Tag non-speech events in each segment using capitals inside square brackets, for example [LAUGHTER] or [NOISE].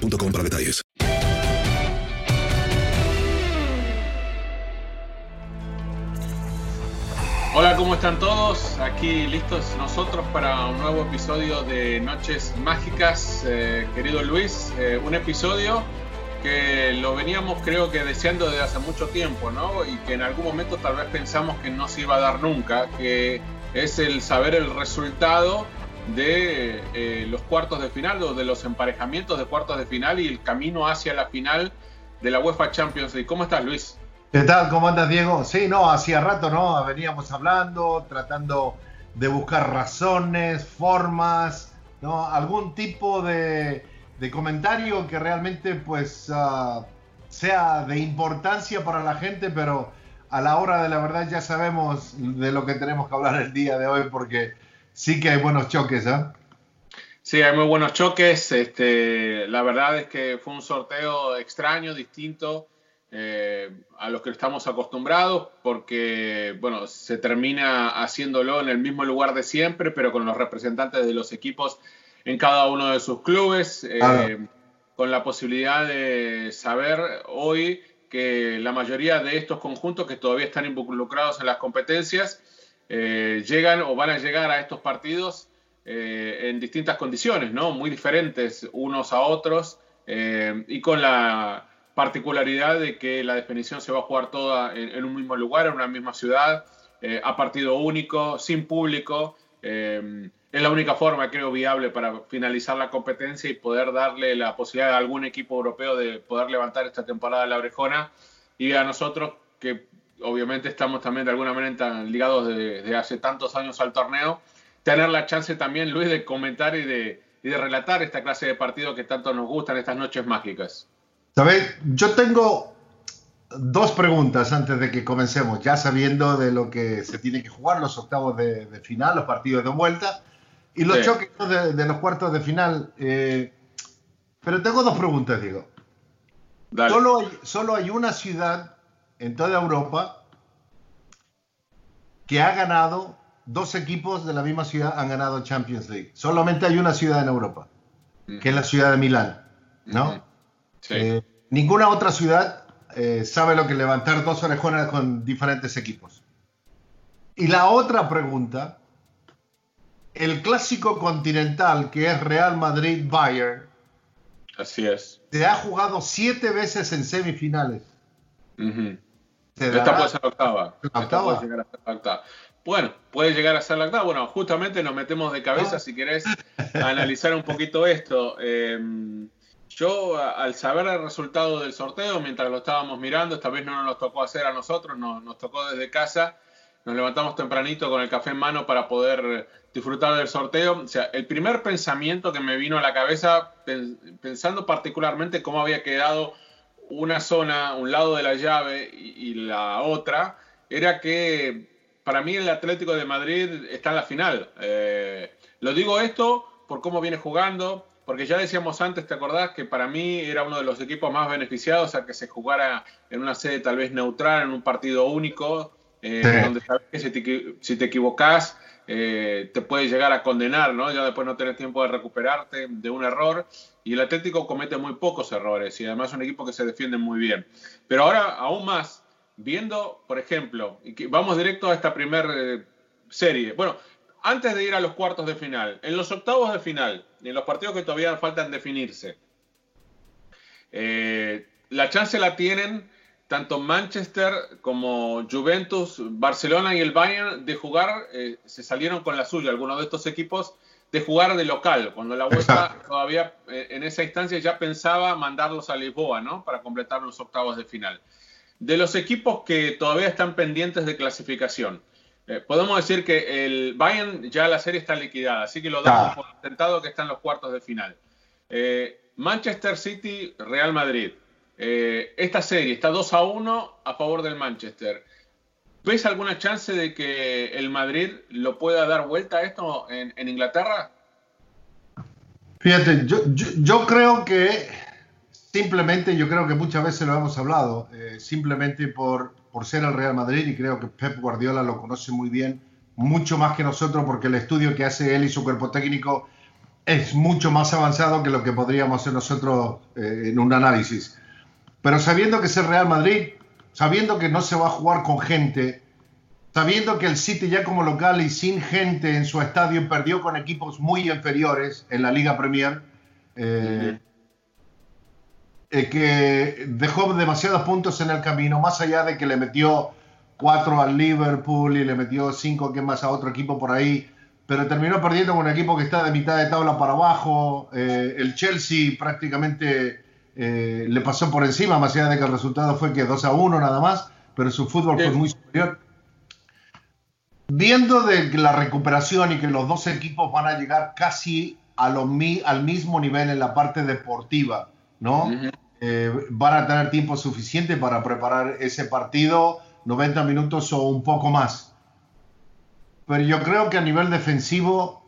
para detalles. Hola, ¿cómo están todos? Aquí listos nosotros para un nuevo episodio de Noches Mágicas. Eh, querido Luis, eh, un episodio que lo veníamos creo que deseando desde hace mucho tiempo, ¿no? Y que en algún momento tal vez pensamos que no se iba a dar nunca, que es el saber el resultado de eh, los cuartos de final o de los emparejamientos de cuartos de final y el camino hacia la final de la UEFA Champions League. ¿Cómo estás, Luis? ¿Qué tal? ¿Cómo andas, Diego? Sí, no, hacía rato, ¿no? Veníamos hablando, tratando de buscar razones, formas, ¿no? Algún tipo de, de comentario que realmente, pues, uh, sea de importancia para la gente, pero a la hora de la verdad ya sabemos de lo que tenemos que hablar el día de hoy, porque sí que hay buenos choques, ¿eh? Sí, hay muy buenos choques. Este, la verdad es que fue un sorteo extraño, distinto eh, a los que estamos acostumbrados, porque bueno, se termina haciéndolo en el mismo lugar de siempre, pero con los representantes de los equipos en cada uno de sus clubes, eh, Ah. con la posibilidad de saber hoy que la mayoría de estos conjuntos que todavía están involucrados en las competencias eh, llegan o van a llegar a estos partidos eh, en distintas condiciones, ¿no? Muy diferentes unos a otros eh, y con la particularidad de que la definición se va a jugar toda en, en un mismo lugar, en una misma ciudad, eh, a partido único, sin público. eh, es la única forma, creo, viable para finalizar la competencia y poder darle la posibilidad a algún equipo europeo de poder levantar esta temporada la orejona y a nosotros que obviamente estamos también de alguna manera tan ligados de, de hace tantos años al torneo, tener la chance también, Luis, de comentar y de, y de relatar esta clase de partido que tanto nos gustan, estas noches mágicas. ¿Sabes? Yo tengo dos preguntas antes de que comencemos, ya sabiendo de lo que se tiene que jugar, los octavos de, de final, los partidos de vuelta y los Sí. choques de, de los cuartos de final. eh, pero tengo dos preguntas, digo. Solo hay, solo hay una ciudad en toda Europa que ha ganado, dos equipos de la misma ciudad han ganado Champions League. Solamente hay una ciudad en Europa, que es la ciudad de Milán, ¿no? Sí. Eh, ninguna otra ciudad eh, sabe lo que levantar dos orejonas con diferentes equipos. Y la otra pregunta, el clásico continental que es Real Madrid-Bayern, Así es. se ha jugado siete veces en semifinales. Ujú. ¿Se Esta puede ser la octava. la Esta octava? puede llegar a ser la octava. Bueno, puede llegar a ser la octava. Bueno, justamente nos metemos de cabeza, Ah. si querés, a analizar un poquito esto. Eh, Yo, al saber el resultado del sorteo, mientras lo estábamos mirando, esta vez no nos tocó hacer a nosotros, nos tocó desde casa, nos levantamos tempranito con el café en mano para poder disfrutar del sorteo. O sea, el primer pensamiento que me vino a la cabeza, pensando particularmente cómo había quedado una zona, un lado de la llave y, la otra, era que para mí el Atlético de Madrid está en la final. Eh, lo digo esto por cómo viene jugando, porque ya decíamos antes, ¿te acordás? Que para mí era uno de los equipos más beneficiados a que se jugara en una sede tal vez neutral, en un partido único, eh, donde sabes que si te, si te equivocás eh, te puede llegar a condenar, ¿no? Ya después no tenés tiempo de recuperarte de un error. Y el Atlético comete muy pocos errores y además es un equipo que se defiende muy bien. Pero ahora, aún más, viendo, por ejemplo, vamos directo a esta primera eh, serie. Bueno, antes de ir a los cuartos de final, en los octavos de final, en los partidos que todavía faltan definirse, eh, la chance la tienen tanto Manchester como Juventus, Barcelona y el Bayern de jugar, eh, se salieron con la suya, algunos de estos equipos, de jugar de local, cuando la vuelta todavía eh, en esa instancia ya pensaba mandarlos a Lisboa, ¿no? Para completar los octavos de final. De los equipos que todavía están pendientes de clasificación, eh, podemos decir que el Bayern ya la serie está liquidada, así que lo damos por intentado que están los cuartos de final. Manchester City, Real Madrid. Eh, esta serie está 2 a 1 a favor del Manchester. ¿Ves alguna chance de que el Madrid lo pueda dar vuelta a esto en, Inglaterra? Fíjate, yo, yo, creo que simplemente, yo creo que muchas veces lo hemos hablado, simplemente por, por ser el Real Madrid y creo que Pep Guardiola lo conoce muy bien, mucho más que nosotros porque el estudio que hace él y su cuerpo técnico es mucho más avanzado que lo que podríamos hacer nosotros eh, en un análisis. Pero sabiendo que es el Real Madrid, sabiendo que no se va a jugar con gente, sabiendo que el City ya como local y sin gente en su estadio perdió con equipos muy inferiores en la Liga Premier, eh, eh, que dejó demasiados puntos en el camino, más allá de que le metió cuatro al Liverpool y le metió cinco que más a otro equipo por ahí, pero terminó perdiendo con un equipo que está de mitad de tabla para abajo. Eh, el Chelsea prácticamente eh, le pasó por encima, más allá de que el resultado fue que 2 a 1 nada más, pero su fútbol fue muy superior. Viendo de la recuperación y que los dos equipos van a llegar casi a lo, al mismo nivel en la parte deportiva, ¿no? Eh, van a tener tiempo suficiente para preparar ese partido, 90 minutos o un poco más. Pero yo creo que a nivel defensivo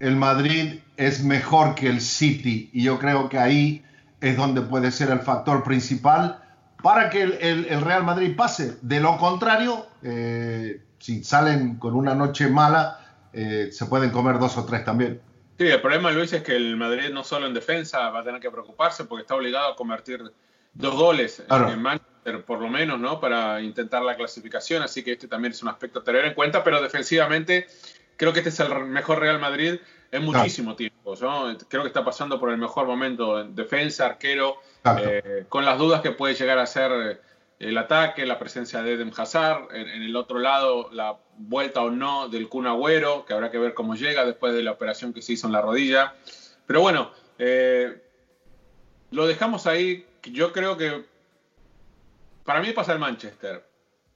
el Madrid es mejor que el City y yo creo que ahí es donde puede ser el factor principal para que el, Real Madrid pase. De lo contrario, eh, si salen con una noche mala, eh, se pueden comer dos o tres también. Sí, el problema, Luis, es que el Madrid no solo en defensa va a tener que preocuparse porque está obligado a convertir dos goles en Manchester, por lo menos, ¿no? Para intentar la clasificación. Así que este también es un aspecto a tener en cuenta. Pero defensivamente, creo que este es el mejor Real Madrid en muchísimo tiempo. ¿no? Creo que está pasando por el mejor momento en defensa, arquero, eh, con las dudas que puede llegar a ser el ataque, la presencia de Eden Hazard, en, el otro lado la vuelta o no del Kun Agüero, que habrá que ver cómo llega después de la operación que se hizo en la rodilla. Pero bueno, eh, lo dejamos ahí, yo creo que para mí pasa el Manchester.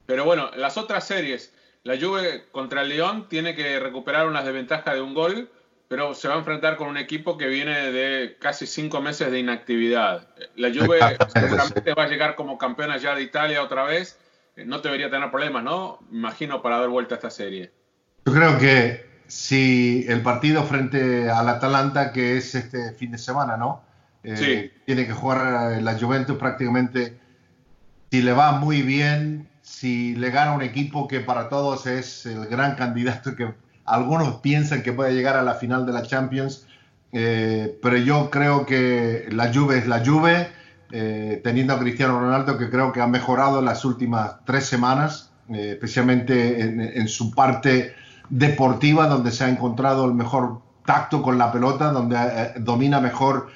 Pero bueno, las otras series, la Juve contra el León tiene que recuperar una desventaja de un gol pero se va a enfrentar con un equipo que viene de casi cinco meses de inactividad. La Juve [LAUGHS] seguramente va a llegar como campeona ya de Italia otra vez. Eh, no debería tener problemas, ¿no? Imagino para dar vuelta a esta serie. Yo creo que si el partido frente al Atalanta, que es este fin de semana, ¿no? Eh, tiene que jugar la Juventus prácticamente. Si le va muy bien, si le gana un equipo que para todos es el gran candidato que algunos piensan que puede llegar a la final de la Champions, eh, pero yo creo que la Juve es la Juve, eh, teniendo a Cristiano Ronaldo que creo que ha mejorado en las últimas tres semanas, eh, especialmente en, su parte deportiva, donde se ha encontrado el mejor tacto con la pelota, donde domina mejor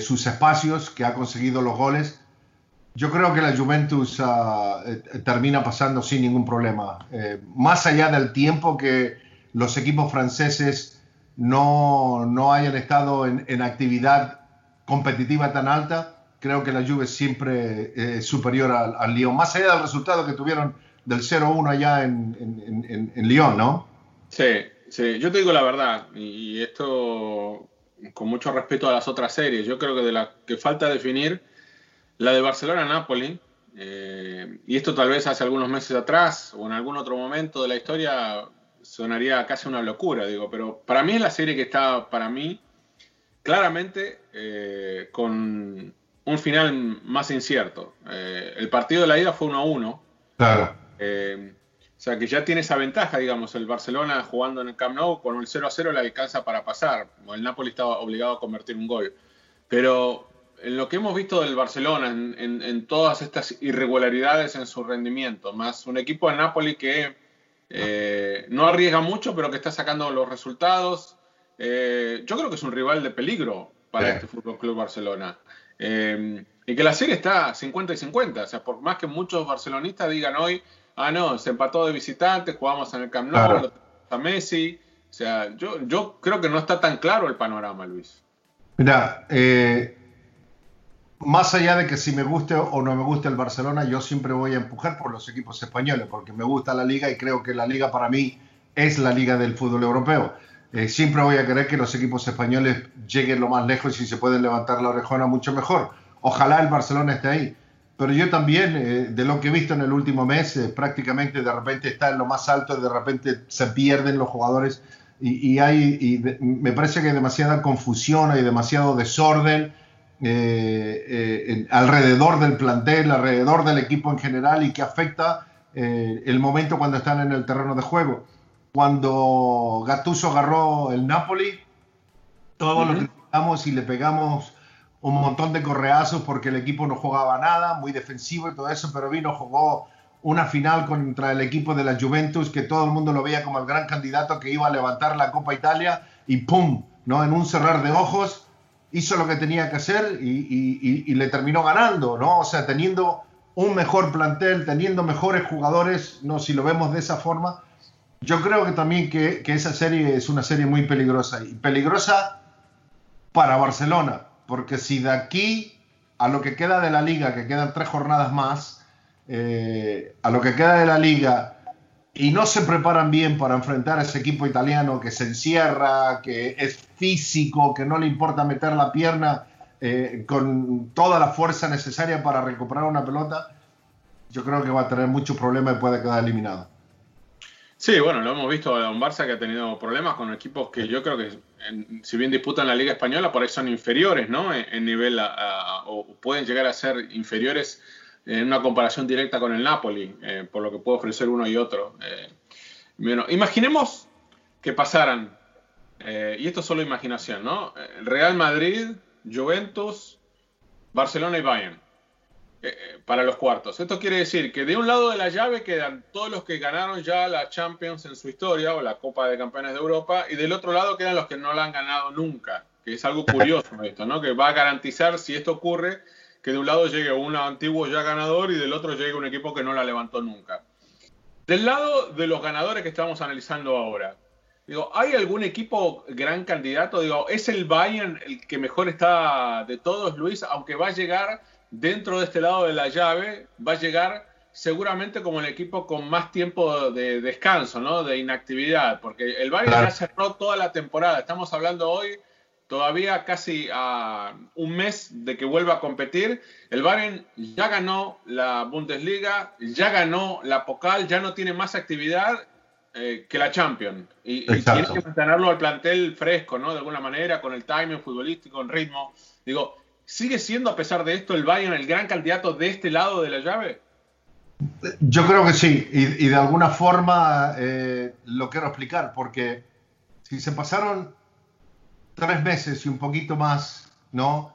sus espacios, que ha conseguido los goles. Yo creo que la Juventus ah, termina pasando sin ningún problema. más allá del tiempo que, los equipos franceses no, hayan estado en, actividad competitiva tan alta, creo que la Juve es siempre eh, superior al, al, Lyon, más allá del resultado que tuvieron del 0-1 allá en, en, en, en, Lyon, ¿no? Sí, sí, yo te digo la verdad, y esto con mucho respeto a las otras series, yo creo que de la que falta definir, la de Barcelona-Napoli, eh, y esto tal vez hace algunos meses atrás o en algún otro momento de la historia sonaría casi una locura, digo, pero para mí es la serie que está, para mí, claramente eh, con un final más incierto. Eh, el partido de la ida fue 1 a 1. Claro. O sea que ya tiene esa ventaja, digamos, el Barcelona jugando en el Camp Nou con el 0 a 0 le alcanza para pasar. El Napoli estaba obligado a convertir un gol. Pero en lo que hemos visto del Barcelona, en, en, en todas estas irregularidades en su rendimiento, más un equipo de Napoli que eh, no arriesga mucho, pero que está sacando los resultados. Eh, yo creo que es un rival de peligro para sí. este Fútbol Club Barcelona. Eh, y que la serie está 50 y 50. O sea, por más que muchos barcelonistas digan hoy, ah, no, se empató de visitante, jugamos en el Camp Nou, claro. a Messi. O sea, yo, yo creo que no está tan claro el panorama, Luis. Mira, eh, más allá de que si me guste o no me guste el Barcelona, yo siempre voy a empujar por los equipos españoles, porque me gusta la liga y creo que la liga para mí es la liga del fútbol europeo. Eh, siempre voy a querer que los equipos españoles lleguen lo más lejos y si se pueden levantar la orejona mucho mejor. Ojalá el Barcelona esté ahí. Pero yo también, eh, de lo que he visto en el último mes, eh, prácticamente de repente está en lo más alto, de repente se pierden los jugadores y, y hay, y de, me parece que hay demasiada confusión, hay demasiado desorden eh, eh, alrededor del plantel, alrededor del equipo en general y que afecta eh, el momento cuando están en el terreno de juego. Cuando Gattuso agarró el Napoli, todos uh -huh. lo criticamos y le pegamos un montón de correazos porque el equipo no jugaba nada, muy defensivo y todo eso, pero vino, jugó una final contra el equipo de la Juventus que todo el mundo lo veía como el gran candidato que iba a levantar la Copa Italia y ¡pum! ¿no? En un cerrar de ojos hizo lo que tenía que hacer y, y, y, le terminó ganando, ¿no? O sea, teniendo un mejor plantel, teniendo mejores jugadores, ¿no? Si lo vemos de esa forma, yo creo que también que, que esa serie es una serie muy peligrosa y peligrosa para Barcelona, porque si de aquí a lo que queda de la liga, que quedan tres jornadas más, eh, a lo que queda de la liga y no se preparan bien para enfrentar a ese equipo italiano que se encierra, que es físico, que no le importa meter la pierna eh, con toda la fuerza necesaria para recuperar una pelota, yo creo que va a tener muchos problemas y puede quedar eliminado. Sí, bueno, lo hemos visto a un Barça que ha tenido problemas con equipos que yo creo que, si bien disputan la Liga Española, por ahí son inferiores, ¿no? En, nivel, a, o pueden llegar a ser inferiores en una comparación directa con el Napoli, eh, por lo que puede ofrecer uno y otro. Eh, bueno, imaginemos que pasaran, eh, y esto es solo imaginación, ¿no? Real Madrid, Juventus, Barcelona y Bayern para los cuartos. Esto quiere decir que de un lado de la llave quedan todos los que ganaron ya la Champions en su historia o la Copa de Campeones de Europa y del otro lado quedan los que no la han ganado nunca, que es algo curioso esto, ¿no? Que va a garantizar si esto ocurre que de un lado llegue un antiguo ya ganador y del otro llegue un equipo que no la levantó nunca. Del lado de los ganadores que estamos analizando ahora, digo, ¿hay algún equipo gran candidato? Digo, ¿es el Bayern el que mejor está de todos, Luis? Aunque va a llegar dentro de este lado de la llave, va a llegar seguramente como el equipo con más tiempo de descanso, ¿no? De inactividad, porque el Bayern claro. ya cerró toda la temporada. Estamos hablando hoy todavía casi a un mes de que vuelva a competir. El Bayern ya ganó la Bundesliga, ya ganó la Pokal, ya no tiene más actividad eh, que la Champions. Y, y, tiene que mantenerlo al plantel fresco, ¿no? De alguna manera, con el timing futbolístico, en ritmo. Digo, ¿sigue siendo a pesar de esto el Bayern el gran candidato de este lado de la llave? Yo creo que sí, y, y de alguna forma eh, lo quiero explicar, porque si se pasaron tres meses y un poquito más, ¿no?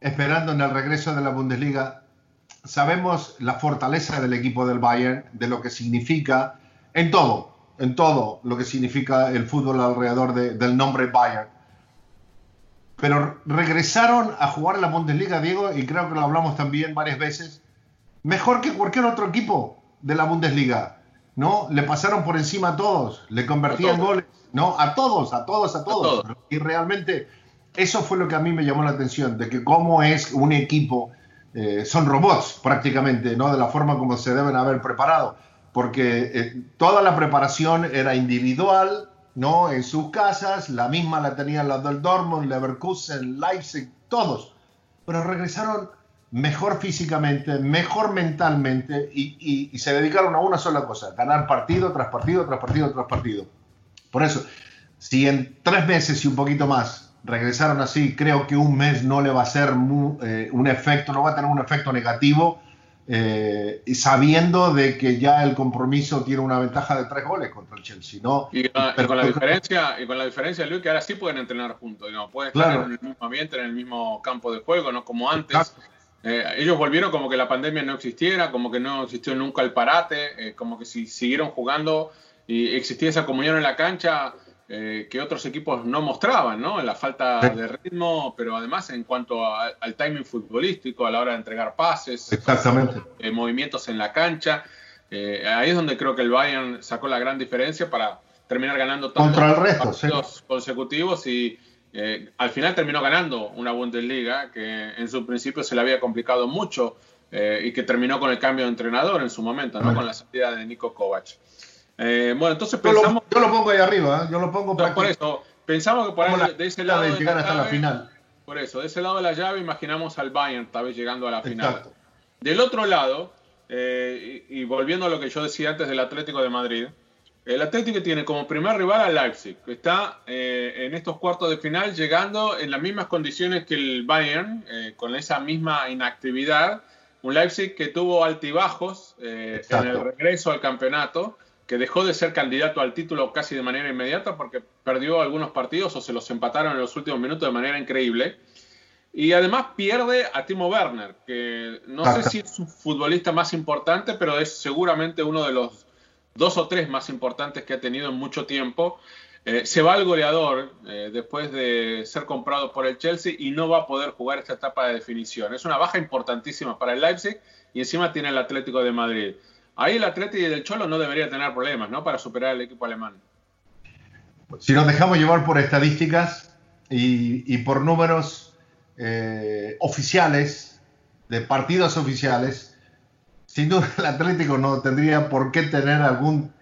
Esperando en el regreso de la Bundesliga. Sabemos la fortaleza del equipo del Bayern, de lo que significa en todo, en todo lo que significa el fútbol alrededor de, del nombre Bayern. Pero regresaron a jugar en la Bundesliga, Diego, y creo que lo hablamos también varias veces, mejor que cualquier otro equipo de la Bundesliga. ¿no? Le pasaron por encima a todos, le convertían goles, ¿no? A todos, a todos, a todos. A todos. Y realmente eso fue lo que a mí me llamó la atención, de que cómo es un equipo, eh, son robots prácticamente, ¿no? De la forma como se deben haber preparado, porque eh, toda la preparación era individual, ¿no? En sus casas, la misma la tenían las del Dortmund, Leverkusen, Leipzig, todos, pero regresaron mejor físicamente, mejor mentalmente y, y se dedicaron a una sola cosa, ganar partido tras partido, tras partido, tras partido. Por eso, si en tres meses y un poquito más regresaron así, creo que un mes no le va a ser eh, un efecto, no va a tener un efecto negativo, eh, sabiendo de que ya el compromiso tiene una ventaja de tres goles contra el Chelsea, ¿no? Y, con, la diferencia, y con la diferencia, Luis, que ahora sí pueden entrenar juntos, ¿no? pueden estar en el mismo ambiente, en el mismo campo de juego, no como antes. Eh, ellos volvieron como que la pandemia no existiera, como que no existió nunca el parate, como que si siguieron jugando y existía esa comunión en la cancha, eh, que otros equipos no mostraban, ¿no? En la falta de ritmo, pero además en cuanto al timing futbolístico, a la hora de entregar pases, Exactamente. Eh, movimientos en la cancha. Eh, ahí es donde creo que el Bayern sacó la gran diferencia para terminar ganando tantos Contra el resto, partidos consecutivos y al final terminó ganando una Bundesliga que en su principio se le había complicado mucho y que terminó con el cambio de entrenador en su momento, ¿no? Con la salida de Nico Kovac. Eh, bueno, entonces pensamos. Yo lo, pongo ahí arriba, ¿eh? yo lo pongo para Por eso, pensamos que por de ese lado. De llegar hasta la final. Por eso, de ese lado de la llave, imaginamos al Bayern tal vez llegando a la final. Del otro lado, eh, y, volviendo a lo que yo decía antes del Atlético de Madrid, el Atlético tiene como primer rival al Leipzig, que está en estos cuartos de final llegando en las mismas condiciones que el Bayern, con esa misma inactividad. Un Leipzig que tuvo altibajos en el regreso al campeonato que dejó de ser candidato al título casi de manera inmediata porque perdió algunos partidos o se los empataron en los últimos minutos de manera increíble. Y además pierde a Timo Werner, que no sé si es su futbolista más importante, pero es seguramente uno de los dos o tres más importantes que ha tenido en mucho tiempo. Eh, se va el goleador eh, después de ser comprado por el Chelsea y no va a poder jugar esta etapa de definición. Es una baja importantísima para el Leipzig y encima tiene el Atlético de Madrid. Ahí el Atlético del Cholo no debería tener problemas, ¿no? Para superar al equipo alemán. Si nos dejamos llevar por estadísticas y, por números eh, oficiales, de partidos oficiales, sin duda el Atlético no tendría por qué tener algún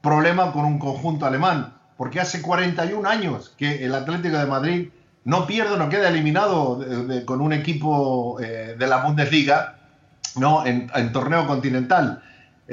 problema con un conjunto alemán, porque hace 41 años que el Atlético de Madrid no pierde, no queda eliminado con un equipo eh, de la Bundesliga ¿no? en torneo continental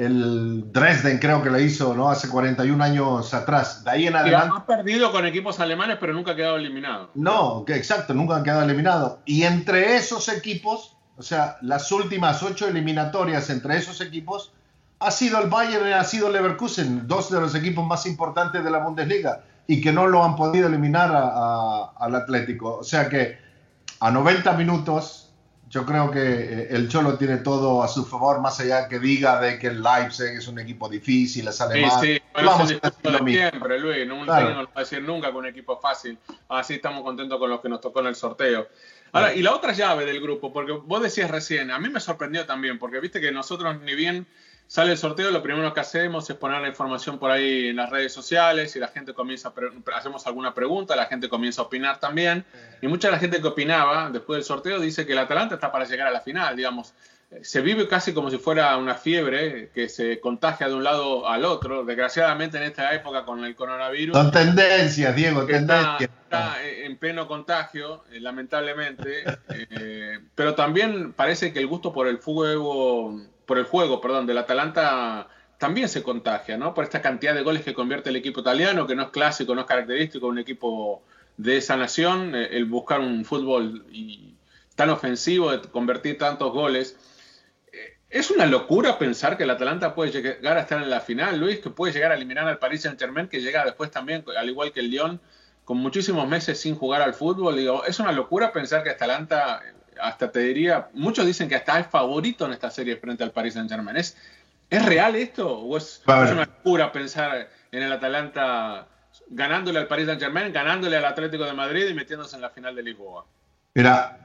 el Dresden creo que lo hizo ¿no? hace 41 años atrás. De ahí en adelante. ha perdido con equipos alemanes, pero nunca ha quedado eliminado. No, que exacto, nunca han quedado eliminados. Y entre esos equipos, o sea, las últimas ocho eliminatorias entre esos equipos, ha sido el Bayern y ha sido Leverkusen, dos de los equipos más importantes de la Bundesliga, y que no lo han podido eliminar al Atlético. O sea que a 90 minutos yo creo que eh, el Cholo tiene todo a su favor, más allá que diga de que el Leipzig es un equipo difícil, es alemán. Sí, sí, vamos a siempre, Luis. No, un no lo va a decir nunca un equipo fácil. Así estamos contentos con los que nos tocó en el sorteo. Ahora, y la otra llave del grupo, porque vos decías recién, a mí me sorprendió también, porque viste que nosotros ni bien sale el sorteo, lo primero que hacemos es poner la información por ahí en las redes sociales y la gente comienza, a hacemos alguna pregunta, la gente comienza a opinar también. Y mucha de la gente que opinaba después del sorteo dice que el Atalanta está para llegar a la final, digamos. Se vive casi como si fuera una fiebre que se contagia de un lado al otro. Desgraciadamente en esta época con el coronavirus. Son tendencias, Diego, tendencias. Está, en pleno contagio, eh, lamentablemente. [LAUGHS] Eh, pero también parece que el gusto por el fútbol por el juego, perdón, del Atalanta también se contagia, ¿no? Por esta cantidad de goles que convierte el equipo italiano, que no es clásico, no es característico un equipo de esa nación, eh, el buscar un fútbol tan ofensivo, de convertir tantos goles. Eh, es una locura pensar que el Atalanta puede llegar a estar en la final, Luis, que puede llegar a eliminar al Paris Saint-Germain, que llega después también, al igual que el Lyon, con muchísimos meses sin jugar al fútbol. Digo, es una locura pensar que Atalanta hasta te diría, muchos dicen que hasta es favorito en esta serie frente al Paris Saint Germain. ¿Es, ¿es real esto? ¿O es, una locura pensar en el Atalanta ganándole al Paris Saint Germain, ganándole al Atlético de Madrid y metiéndose en la final de Lisboa? Mira,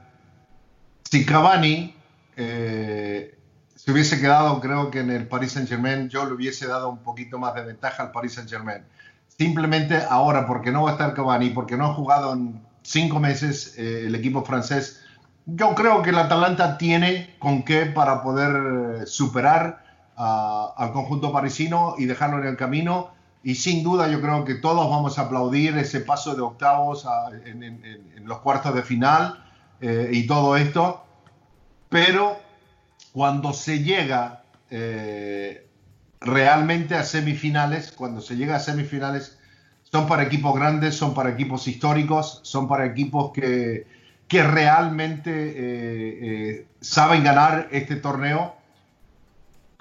si Cavani eh, se hubiese quedado, creo que en el Paris Saint Germain, yo le hubiese dado un poquito más de ventaja al Paris Saint Germain. Simplemente ahora, porque no va a estar Cavani, porque no ha jugado en cinco meses el equipo francés. Yo creo que el Atalanta tiene con qué para poder superar al conjunto parisino y dejarlo en el camino. Y sin duda yo creo que todos vamos a aplaudir ese paso de octavos en, los cuartos de final eh, y todo esto. Pero cuando se llega eh, realmente a semifinales, cuando se llega a semifinales, son para equipos grandes, son para equipos históricos, son para equipos que, que realmente eh, saben ganar este torneo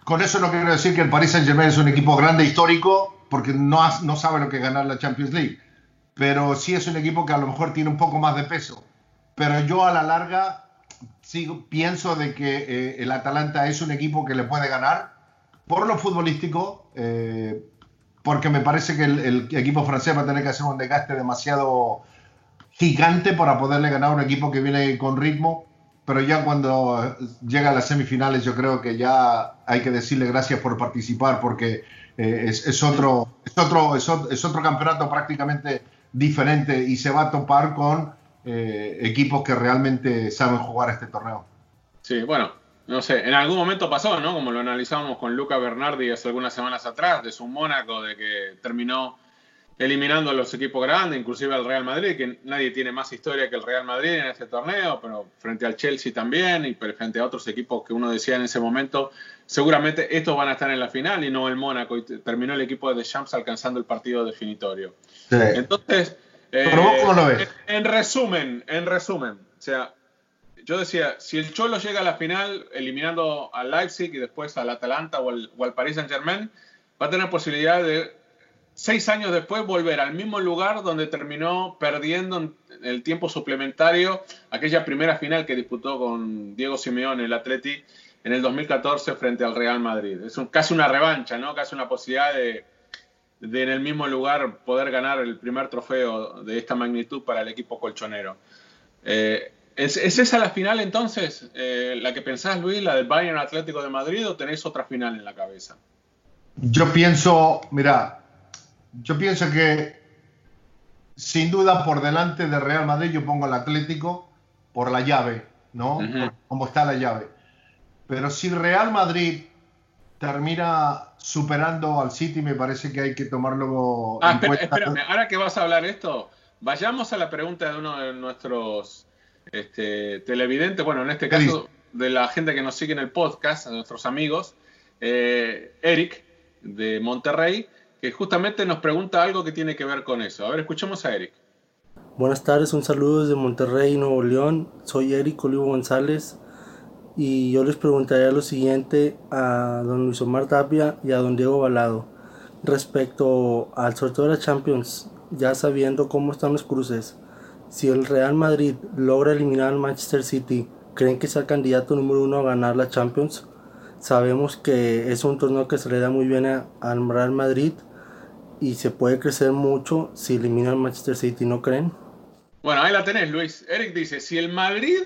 con eso no quiero decir que el Paris Saint Germain es un equipo grande histórico, porque no, no sabe lo que es ganar la Champions League. Pero sí es un equipo que a lo mejor tiene un poco más de peso. Pero yo a la larga sigo, pienso de que eh, el Atalanta es un equipo que le puede ganar por lo futbolístico, eh, porque me parece que el, el, equipo francés va a tener que hacer un desgaste demasiado gigante para poderle ganar a un equipo que viene con ritmo pero ya cuando llega a las semifinales yo creo que ya hay que decirle gracias por participar porque eh, es, otro, es, otro, es, otro, campeonato prácticamente diferente y se va a topar con eh, equipos que realmente saben jugar este torneo. Sí, bueno, no sé, en algún momento pasó, ¿no? Como lo analizábamos con Luca Bernardi hace algunas semanas atrás, de su Mónaco, de que terminó eliminando a los equipos grandes, inclusive al Real Madrid, que nadie tiene más historia que el Real Madrid en este torneo, pero frente al Chelsea también y frente a otros equipos que uno decía en ese momento, seguramente estos van a estar en la final y no el Mónaco. Y terminó el equipo de Champs alcanzando el partido definitorio. Entonces, ¿cómo lo ves? En, en, resumen, en resumen, o sea, yo decía, si el Cholo llega a la final eliminando al Leipzig y después al Atalanta o al, o al Paris Saint Germain, va a tener posibilidad de seis años después volver al mismo lugar donde terminó perdiendo en el tiempo suplementario aquella primera final que disputó con Diego Simeone, el Atleti, en el 2014 frente al Real Madrid. Es casi una revancha, ¿no? Casi una posibilidad de, en el mismo lugar poder ganar el primer trofeo de esta magnitud para el equipo colchonero. Eh, ¿es, esa la final entonces, eh, la que pensás, Luis, la del Bayern Atlético de Madrid, o tenés otra final en la cabeza? Yo pienso, mira, yo pienso que sin duda por delante de Real Madrid yo pongo el Atlético por la llave, ¿no? Como está la llave. Pero si Real Madrid termina superando al City, me parece que hay que tomarlo ah, en Espérame, ahora que vas a hablar esto, vayamos a la pregunta de uno de nuestros este, televidentes, bueno, en este caso de la gente que nos sigue en el podcast, de nuestros amigos, eh, Eric de Monterrey, que justamente nos pregunta algo que tiene que ver con eso. A ver, escuchemos a Eric. Buenas tardes, un saludo desde Monterrey, Nuevo León. Soy Eric Olivo González y yo les preguntaría lo siguiente a don Luis Omar Tapia y a don Diego Balado respecto al sorteo de la Champions, ya sabiendo cómo están los cruces. Si el Real Madrid logra eliminar al Manchester City, ¿creen que sea el candidato número uno a ganar la Champions? Sabemos que es un torneo que se le da muy bien al Real Madrid y se puede crecer mucho si elimina al Manchester City, ¿no creen? Bueno, ahí la tenés, Luis. Eric dice, si el Madrid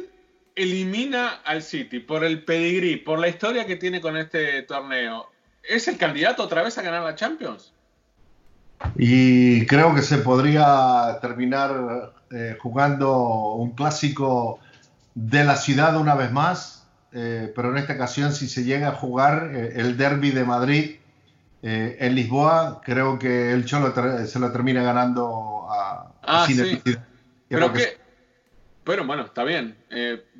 elimina al City por el pedigrí, por la historia que tiene con este torneo, ¿es el candidato otra vez a ganar la Champions? Y creo que se podría terminar eh, jugando un clásico de la ciudad una vez más eh, pero en esta ocasión si se llega a jugar eh, el derby de Madrid eh, en Lisboa, creo que el Cholo se lo termina ganando a, ah, sí. Pero que, bueno, bueno, está bien.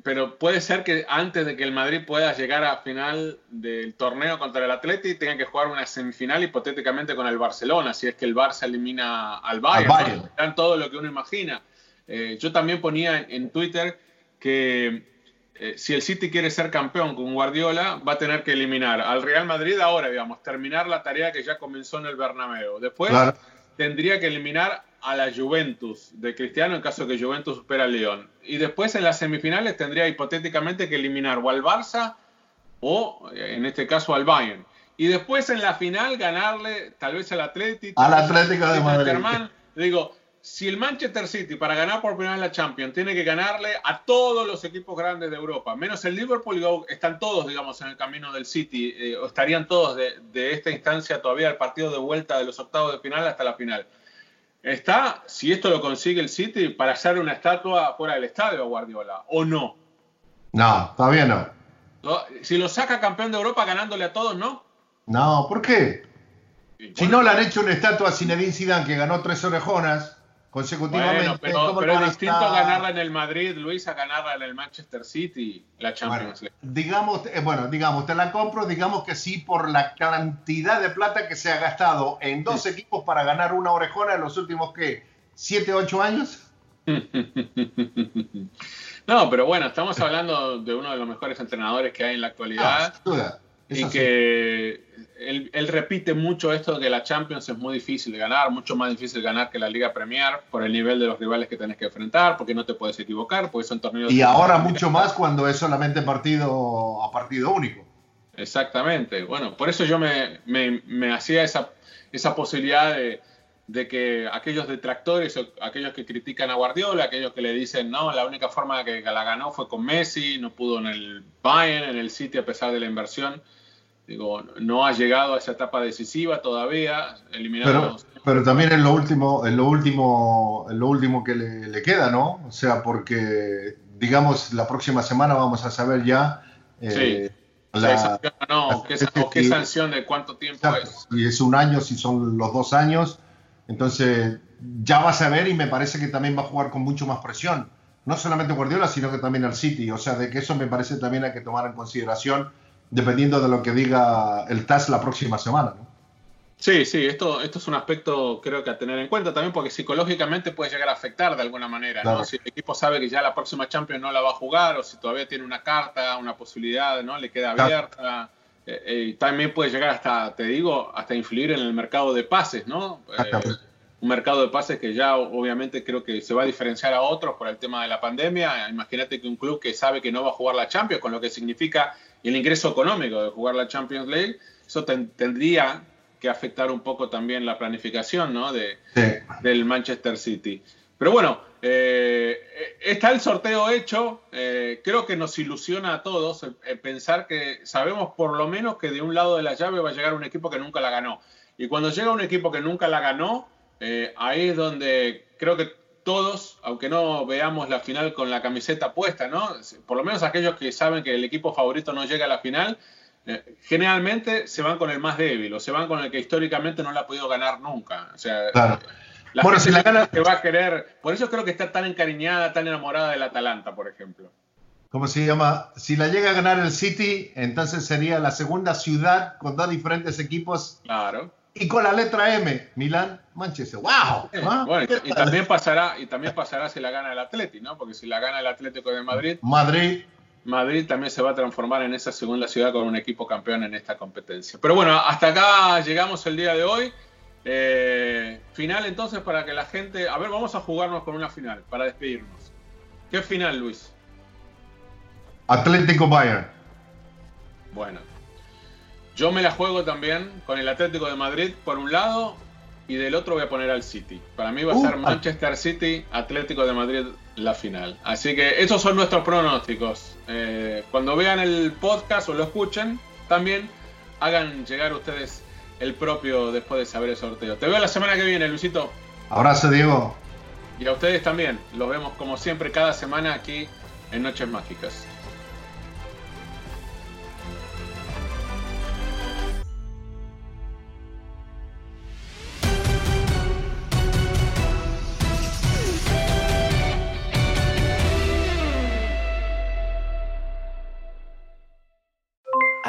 pero puede ser que antes de que el Madrid pueda llegar a final del torneo contra el Atleti, tenga que jugar una semifinal hipotéticamente con el Barcelona, si es que el Barça elimina al Bayern. todo lo que uno imagina. yo también ponía en Twitter que eh, si el City quiere ser campeón con Guardiola, va a tener que eliminar al Real Madrid ahora, digamos, terminar la tarea que ya comenzó en el Bernabéu. Después tendría que eliminar a la Juventus de Cristiano en caso de que Juventus supera al León. Y después en las semifinales tendría hipotéticamente que eliminar o al Barça o, eh, en este caso, al Bayern. Y después en la final ganarle tal vez al Atlético. Al Atlético de Madrid. Digo, si el Manchester City para ganar por primera vez la Champions tiene que ganarle a todos los equipos grandes de Europa, menos el Liverpool, están todos, digamos, en el camino del City, eh, o estarían todos de, esta instancia todavía al partido de vuelta de los octavos de final hasta la final. está, si esto lo consigue el City, para hacer una estatua fuera del estadio a Guardiola, ¿o no? No, todavía no. Si lo saca campeón de Europa ganándole a todos, ¿no? No, ¿por qué? si no le han hecho una estatua a Zinedine Zidane que ganó tres orejonas consecutivamente. pero, es distinto ganarla en el Madrid, Luis, a ganarla en el Manchester City, la Champions League. Digamos, eh, bueno, digamos, te la compro, digamos que sí, por la cantidad de plata que se ha gastado en dos equipos para ganar una orejona en los últimos, ¿qué? ¿Siete, ocho años? [LAUGHS] no, pero bueno, estamos hablando de uno de los mejores entrenadores que hay en la actualidad. sin duda y que él, repite mucho esto de que la Champions es muy difícil de ganar, mucho más difícil de ganar que la Liga Premier por el nivel de los rivales que tenés que enfrentar, porque no te puedes equivocar, porque son torneos... Y ahora mucho más cuando es solamente partido a partido único. Exactamente. Bueno, por eso yo me, me, hacía esa, esa posibilidad de, de, que aquellos detractores, aquellos que critican a Guardiola, aquellos que le dicen, no, la única forma que la ganó fue con Messi, no pudo en el Bayern, en el City a pesar de la inversión Digo, no ha llegado a esa etapa decisiva todavía, eliminado. Pero, pero también en lo último, en lo último, en lo último que le, queda, ¿no? O sea, porque digamos la próxima semana vamos a saber ya. Eh, la, no, qué, o qué sanción de cuánto tiempo es. Si es un año, si son los dos años, entonces ya vas a ver y me parece que también va a jugar con mucho más presión. No solamente Guardiola, sino que también al City. O sea, de que eso me parece también hay que tomar en consideración dependiendo de lo que diga el TAS la próxima semana. ¿no? Sí, sí, esto, esto es un aspecto creo que a tener en cuenta también porque psicológicamente puede llegar a afectar de alguna manera, ¿no? Si el equipo sabe que ya la próxima Champions no la va a jugar o si todavía tiene una carta, una posibilidad, ¿no? Le queda abierta. Eh, eh, también puede llegar hasta, te digo, hasta influir en el mercado de pases, ¿no? Eh, un mercado de pases que ya obviamente creo que se va a diferenciar a otros por el tema de la pandemia. Imagínate que un club que sabe que no va a jugar la Champions, con lo que significa el ingreso económico de jugar la Champions League, eso tendría que afectar un poco también la planificación ¿no? de, del Manchester City. Pero bueno, eh, está el sorteo hecho. Eh, creo que nos ilusiona a todos pensar que sabemos por lo menos que de un lado de la llave va a llegar un equipo que nunca la ganó. Y cuando llega un equipo que nunca la ganó, eh, ahí es donde creo que todos, aunque no veamos la final con la camiseta puesta, ¿no? Por lo menos aquellos que saben que el equipo favorito no llega a la final, eh, generalmente se van con el más débil o se van con el que históricamente no la ha podido ganar nunca. O sea, la bueno, si la gana que va a querer, por eso creo que está tan encariñada, tan enamorada del Atalanta, por ejemplo. ¿Cómo se llama? Si la llega a ganar el City, entonces sería la segunda ciudad con dos diferentes equipos. Claro y con la letra M, Milán, Manchester. ¡Wow! Bueno, y, también pasará, y también pasará si la gana el Atlético, ¿no? Porque si la gana el Atlético de Madrid, Madrid. Madrid también se va a transformar en esa segunda ciudad con un equipo campeón en esta competencia. Pero bueno, hasta acá llegamos el día de hoy. Eh, final entonces para que la gente. A ver, vamos a jugarnos con una final para despedirnos. ¿Qué final, Luis? Atlético Bayern. Bueno, yo me la juego también con el Atlético de Madrid por un lado y del otro voy a poner al City. Para mí va a ser uh, Manchester City, Atlético de Madrid la final. Así que esos son nuestros pronósticos. Eh, cuando vean el podcast o lo escuchen, también hagan llegar ustedes el propio después de saber el sorteo. Te veo la semana que viene, Luisito. Abrazo, Diego. Y a ustedes también. Los vemos como siempre cada semana aquí en Noches Mágicas.